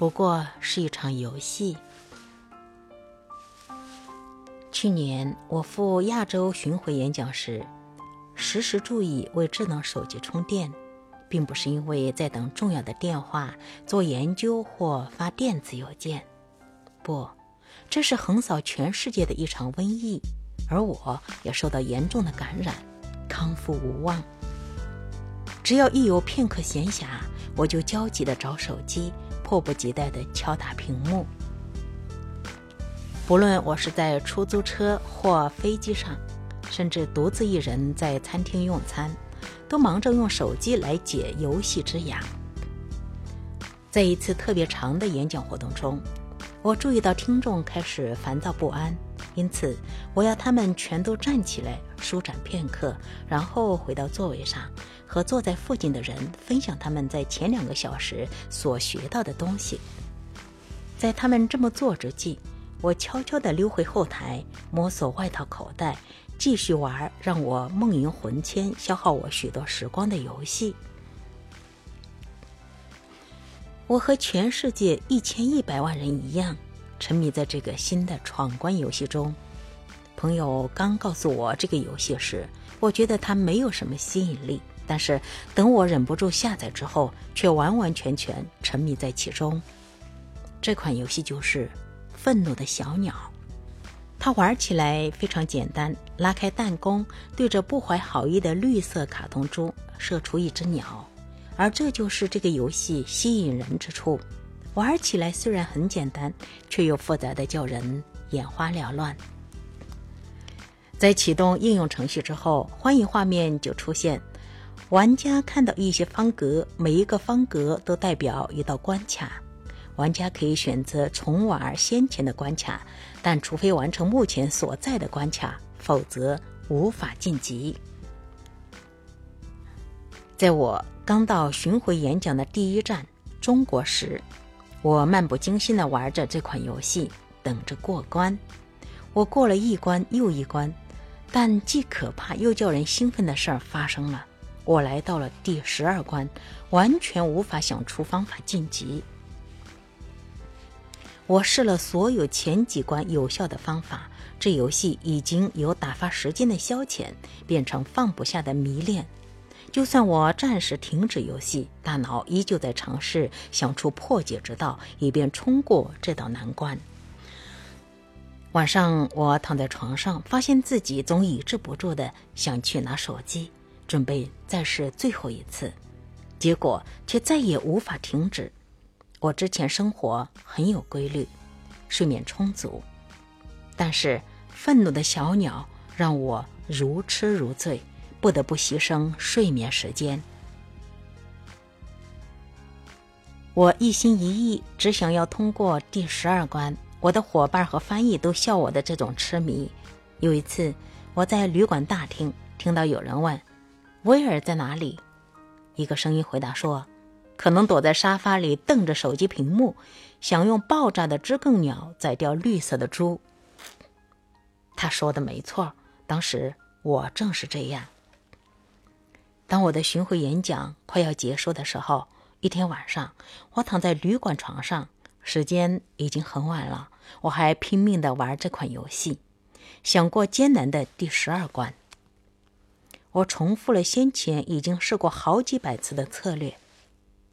不过是一场游戏。去年我赴亚洲巡回演讲时，时时注意为智能手机充电，并不是因为在等重要的电话、做研究或发电子邮件，不，这是横扫全世界的一场瘟疫，而我也受到严重的感染，康复无望。只要一有片刻闲暇，我就焦急地找手机，迫不及待地敲打屏幕。不论我是在出租车或飞机上，甚至独自一人在餐厅用餐，都忙着用手机来解游戏之痒。在一次特别长的演讲活动中，我注意到听众开始烦躁不安，因此我要他们全都站起来舒展片刻，然后回到座位上，和坐在附近的人分享他们在前两个小时所学到的东西。在他们这么做之际，我悄悄地溜回后台，摸索外套口袋，继续玩让我梦萦魂牵、消耗我许多时光的游戏。我和全世界一千一百万人一样，沉迷在这个新的闯关游戏中。朋友刚告诉我这个游戏时，我觉得它没有什么吸引力，但是等我忍不住下载之后，却完完全全沉迷在其中。这款游戏就是。愤怒的小鸟，它玩起来非常简单。拉开弹弓，对着不怀好意的绿色卡通猪射出一只鸟，而这就是这个游戏吸引人之处。玩起来虽然很简单，却又复杂的叫人眼花缭乱。在启动应用程序之后，欢迎画面就出现，玩家看到一些方格，每一个方格都代表一道关卡。玩家可以选择重玩先前的关卡，但除非完成目前所在的关卡，否则无法晋级。在我刚到巡回演讲的第一站中国时，我漫不经心地玩着这款游戏，等着过关。我过了一关又一关，但既可怕又叫人兴奋的事儿发生了。我来到了第十二关，完全无法想出方法晋级。我试了所有前几关有效的方法，这游戏已经由打发时间的消遣变成放不下的迷恋。就算我暂时停止游戏，大脑依旧在尝试想出破解之道，以便冲过这道难关。晚上，我躺在床上，发现自己总抑制不住的想去拿手机，准备再试最后一次，结果却再也无法停止。我之前生活很有规律，睡眠充足，但是愤怒的小鸟让我如痴如醉，不得不牺牲睡眠时间。我一心一意只想要通过第十二关，我的伙伴和翻译都笑我的这种痴迷。有一次，我在旅馆大厅听到有人问：“威尔在哪里？”一个声音回答说。可能躲在沙发里瞪着手机屏幕，想用爆炸的知更鸟宰掉绿色的猪。他说的没错，当时我正是这样。当我的巡回演讲快要结束的时候，一天晚上，我躺在旅馆床上，时间已经很晚了，我还拼命的玩这款游戏，想过艰难的第十二关。我重复了先前已经试过好几百次的策略。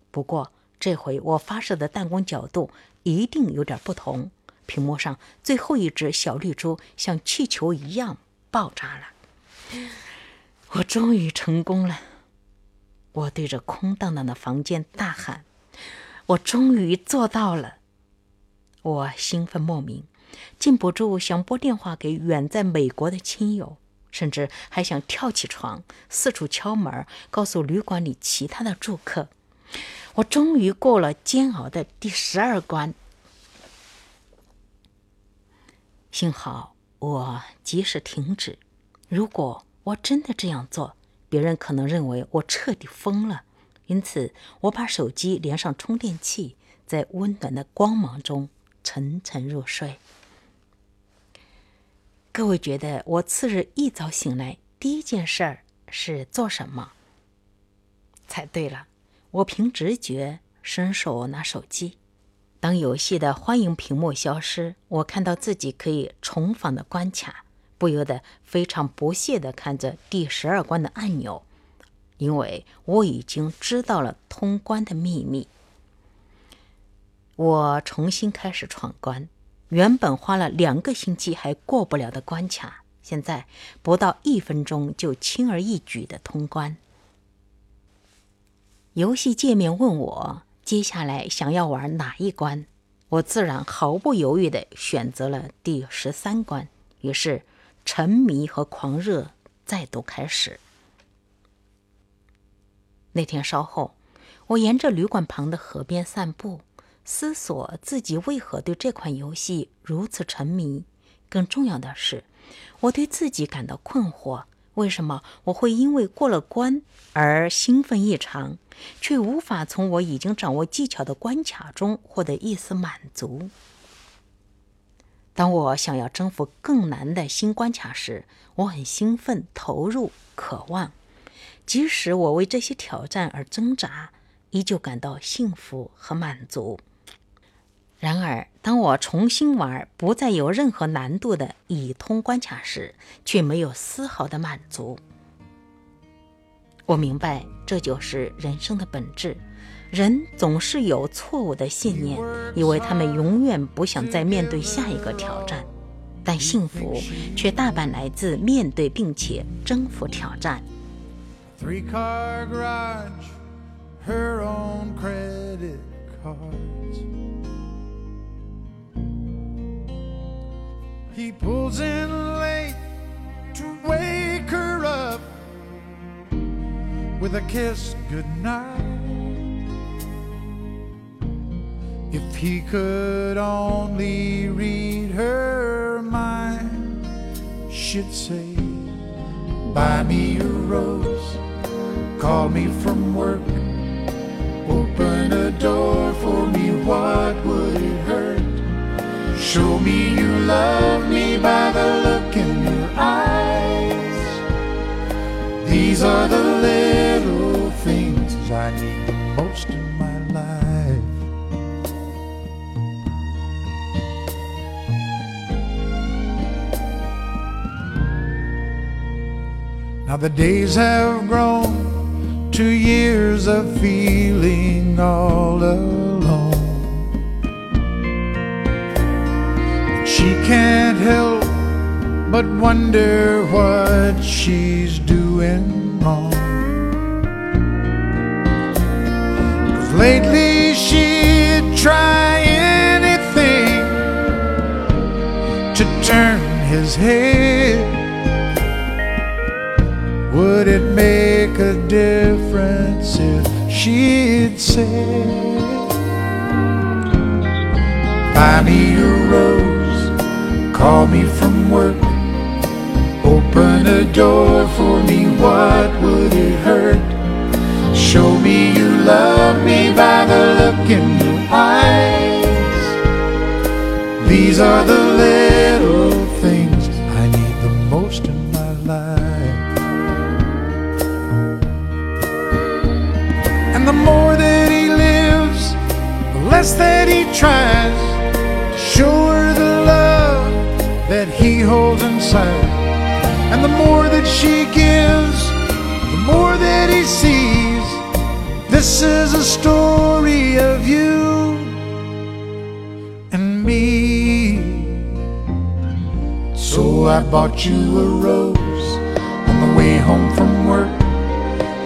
不过这回我发射的弹弓角度一定有点不同。屏幕上最后一只小绿珠像气球一样爆炸了。我终于成功了！我对着空荡荡的房间大喊：“我终于做到了！”我兴奋莫名，禁不住想拨电话给远在美国的亲友，甚至还想跳起床四处敲门，告诉旅馆里其他的住客。我终于过了煎熬的第十二关，幸好我及时停止。如果我真的这样做，别人可能认为我彻底疯了。因此，我把手机连上充电器，在温暖的光芒中沉沉入睡。各位觉得我次日一早醒来第一件事儿是做什么？猜对了。我凭直觉伸手拿手机，当游戏的欢迎屏幕消失，我看到自己可以重访的关卡，不由得非常不屑地看着第十二关的按钮，因为我已经知道了通关的秘密。我重新开始闯关，原本花了两个星期还过不了的关卡，现在不到一分钟就轻而易举的通关。游戏界面问我。接下来想要玩哪一关？我自然毫不犹豫地选择了第十三关。于是，沉迷和狂热再度开始。那天稍后，我沿着旅馆旁的河边散步，思索自己为何对这款游戏如此沉迷。更重要的是，我对自己感到困惑。为什么我会因为过了关而兴奋异常，却无法从我已经掌握技巧的关卡中获得一丝满足？当我想要征服更难的新关卡时，我很兴奋、投入、渴望，即使我为这些挑战而挣扎，依旧感到幸福和满足。然而，当我重新玩不再有任何难度的已通关卡时，却没有丝毫的满足。我明白，这就是人生的本质。人总是有错误的信念，以为他们永远不想再面对下一个挑战。但幸福却大半来自面对并且征服挑战。With a kiss goodnight. If he could only read her mind, she'd say, Buy me a rose, call me from work, open a door for me, what would it hurt? Show me you love Now the days have grown to years of feeling all alone. She can't help but wonder what she's doing wrong. Cause lately she'd try anything to turn his head. Would it make a difference if she'd say, Buy me a rose? Call me from work. Open a door for me, what would it hurt? Show me you love me by the look in your eyes. These are the inside. And the more that she gives, the more that he sees. This is a story of you and me. So I bought you a rose on the way home from work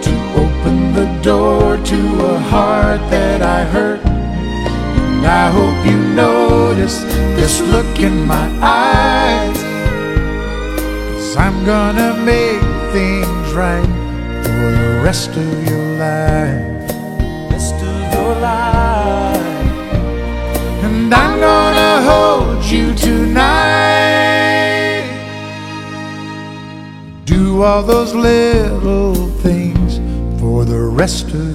to open the door to a heart that I hurt. And I hope you notice this look in my eyes. Cause I'm gonna make things right for the rest of your life. Rest of your life. And I'm gonna hold you tonight. Do all those little things for the rest of.